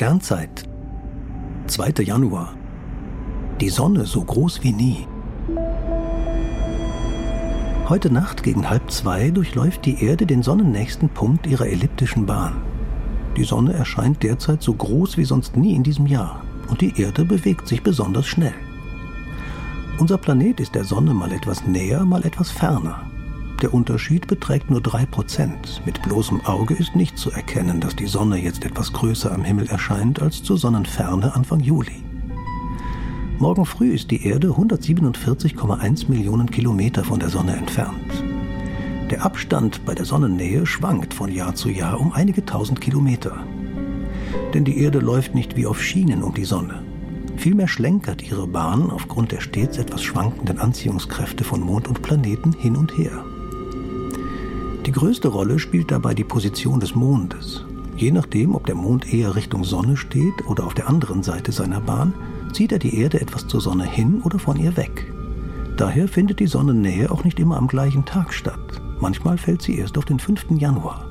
Sternzeit. 2. Januar. Die Sonne so groß wie nie. Heute Nacht gegen halb zwei durchläuft die Erde den sonnennächsten Punkt ihrer elliptischen Bahn. Die Sonne erscheint derzeit so groß wie sonst nie in diesem Jahr und die Erde bewegt sich besonders schnell. Unser Planet ist der Sonne mal etwas näher, mal etwas ferner. Der Unterschied beträgt nur 3%. Mit bloßem Auge ist nicht zu erkennen, dass die Sonne jetzt etwas größer am Himmel erscheint als zur Sonnenferne Anfang Juli. Morgen früh ist die Erde 147,1 Millionen Kilometer von der Sonne entfernt. Der Abstand bei der Sonnennähe schwankt von Jahr zu Jahr um einige tausend Kilometer. Denn die Erde läuft nicht wie auf Schienen um die Sonne. Vielmehr schlenkert ihre Bahn aufgrund der stets etwas schwankenden Anziehungskräfte von Mond und Planeten hin und her. Die größte Rolle spielt dabei die Position des Mondes. Je nachdem, ob der Mond eher Richtung Sonne steht oder auf der anderen Seite seiner Bahn, zieht er die Erde etwas zur Sonne hin oder von ihr weg. Daher findet die Sonnennähe auch nicht immer am gleichen Tag statt. Manchmal fällt sie erst auf den 5. Januar.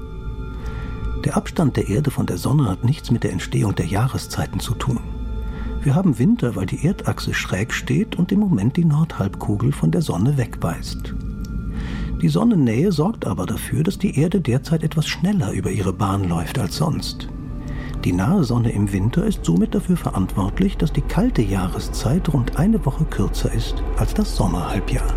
Der Abstand der Erde von der Sonne hat nichts mit der Entstehung der Jahreszeiten zu tun. Wir haben Winter, weil die Erdachse schräg steht und im Moment die Nordhalbkugel von der Sonne wegweist. Die Sonnennähe sorgt aber dafür, dass die Erde derzeit etwas schneller über ihre Bahn läuft als sonst. Die nahe Sonne im Winter ist somit dafür verantwortlich, dass die kalte Jahreszeit rund eine Woche kürzer ist als das Sommerhalbjahr.